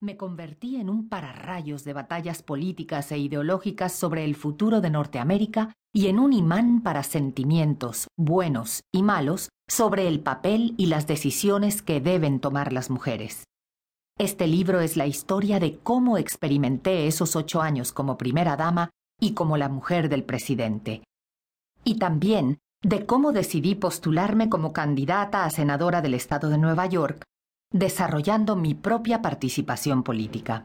Me convertí en un pararrayos de batallas políticas e ideológicas sobre el futuro de Norteamérica y en un imán para sentimientos, buenos y malos, sobre el papel y las decisiones que deben tomar las mujeres. Este libro es la historia de cómo experimenté esos ocho años como primera dama y como la mujer del presidente. Y también de cómo decidí postularme como candidata a senadora del estado de Nueva York desarrollando mi propia participación política.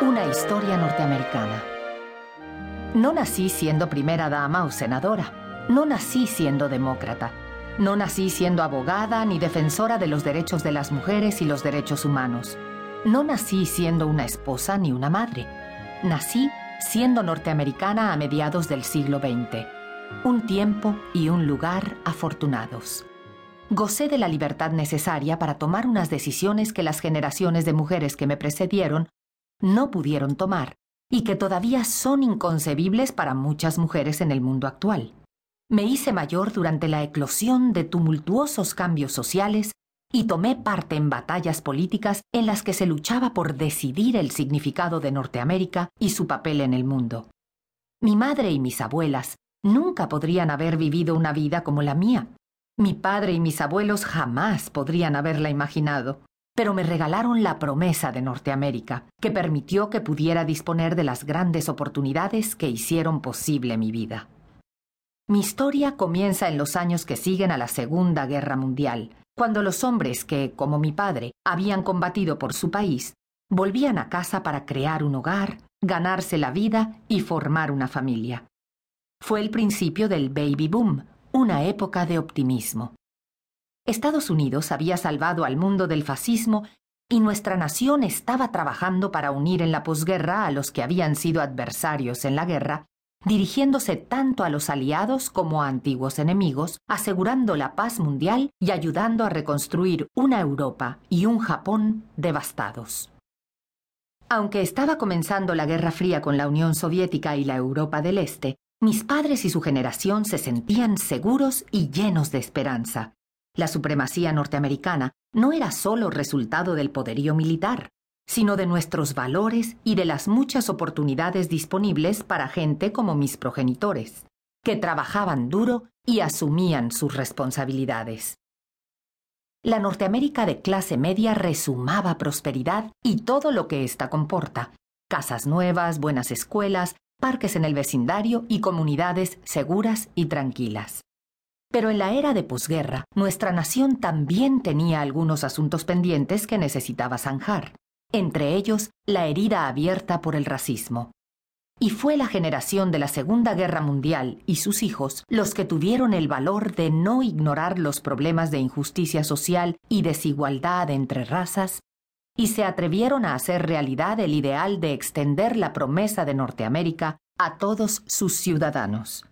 Una historia norteamericana. No nací siendo primera dama o senadora. No nací siendo demócrata. No nací siendo abogada ni defensora de los derechos de las mujeres y los derechos humanos. No nací siendo una esposa ni una madre. Nací siendo norteamericana a mediados del siglo XX un tiempo y un lugar afortunados. Gocé de la libertad necesaria para tomar unas decisiones que las generaciones de mujeres que me precedieron no pudieron tomar y que todavía son inconcebibles para muchas mujeres en el mundo actual. Me hice mayor durante la eclosión de tumultuosos cambios sociales y tomé parte en batallas políticas en las que se luchaba por decidir el significado de Norteamérica y su papel en el mundo. Mi madre y mis abuelas nunca podrían haber vivido una vida como la mía. Mi padre y mis abuelos jamás podrían haberla imaginado, pero me regalaron la promesa de Norteamérica, que permitió que pudiera disponer de las grandes oportunidades que hicieron posible mi vida. Mi historia comienza en los años que siguen a la Segunda Guerra Mundial, cuando los hombres que, como mi padre, habían combatido por su país, volvían a casa para crear un hogar, ganarse la vida y formar una familia fue el principio del baby boom, una época de optimismo. Estados Unidos había salvado al mundo del fascismo y nuestra nación estaba trabajando para unir en la posguerra a los que habían sido adversarios en la guerra, dirigiéndose tanto a los aliados como a antiguos enemigos, asegurando la paz mundial y ayudando a reconstruir una Europa y un Japón devastados. Aunque estaba comenzando la Guerra Fría con la Unión Soviética y la Europa del Este, mis padres y su generación se sentían seguros y llenos de esperanza. La supremacía norteamericana no era solo resultado del poderío militar, sino de nuestros valores y de las muchas oportunidades disponibles para gente como mis progenitores, que trabajaban duro y asumían sus responsabilidades. La Norteamérica de clase media resumaba prosperidad y todo lo que ésta comporta. Casas nuevas, buenas escuelas, parques en el vecindario y comunidades seguras y tranquilas. Pero en la era de posguerra, nuestra nación también tenía algunos asuntos pendientes que necesitaba zanjar, entre ellos la herida abierta por el racismo. Y fue la generación de la Segunda Guerra Mundial y sus hijos los que tuvieron el valor de no ignorar los problemas de injusticia social y desigualdad entre razas y se atrevieron a hacer realidad el ideal de extender la promesa de Norteamérica a todos sus ciudadanos.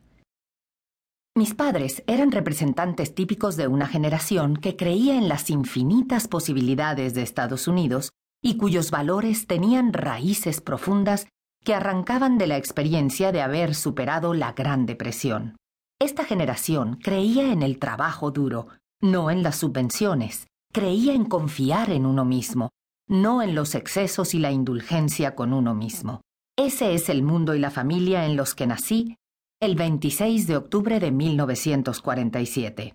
Mis padres eran representantes típicos de una generación que creía en las infinitas posibilidades de Estados Unidos y cuyos valores tenían raíces profundas que arrancaban de la experiencia de haber superado la Gran Depresión. Esta generación creía en el trabajo duro, no en las subvenciones, creía en confiar en uno mismo, no en los excesos y la indulgencia con uno mismo. Ese es el mundo y la familia en los que nací el 26 de octubre de 1947.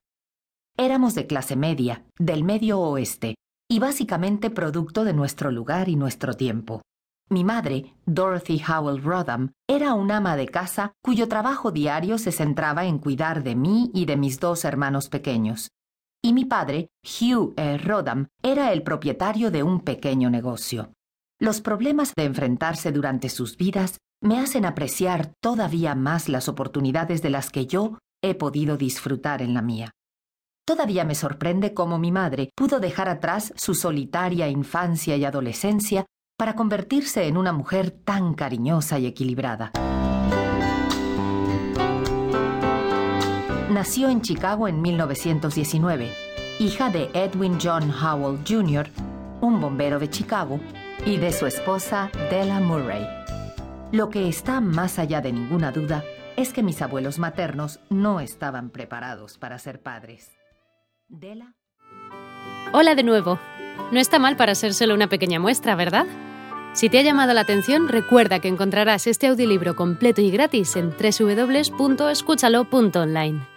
Éramos de clase media, del medio oeste, y básicamente producto de nuestro lugar y nuestro tiempo. Mi madre, Dorothy Howell Rodham, era una ama de casa cuyo trabajo diario se centraba en cuidar de mí y de mis dos hermanos pequeños, y mi padre, Hugh E. Rodham, era el propietario de un pequeño negocio. Los problemas de enfrentarse durante sus vidas me hacen apreciar todavía más las oportunidades de las que yo he podido disfrutar en la mía. Todavía me sorprende cómo mi madre pudo dejar atrás su solitaria infancia y adolescencia para convertirse en una mujer tan cariñosa y equilibrada. Nació en Chicago en 1919, hija de Edwin John Howell Jr., un bombero de Chicago, y de su esposa Della Murray. Lo que está más allá de ninguna duda es que mis abuelos maternos no estaban preparados para ser padres. Della. Hola de nuevo. No está mal para ser solo una pequeña muestra, ¿verdad? Si te ha llamado la atención, recuerda que encontrarás este audiolibro completo y gratis en www.escúchalo.online.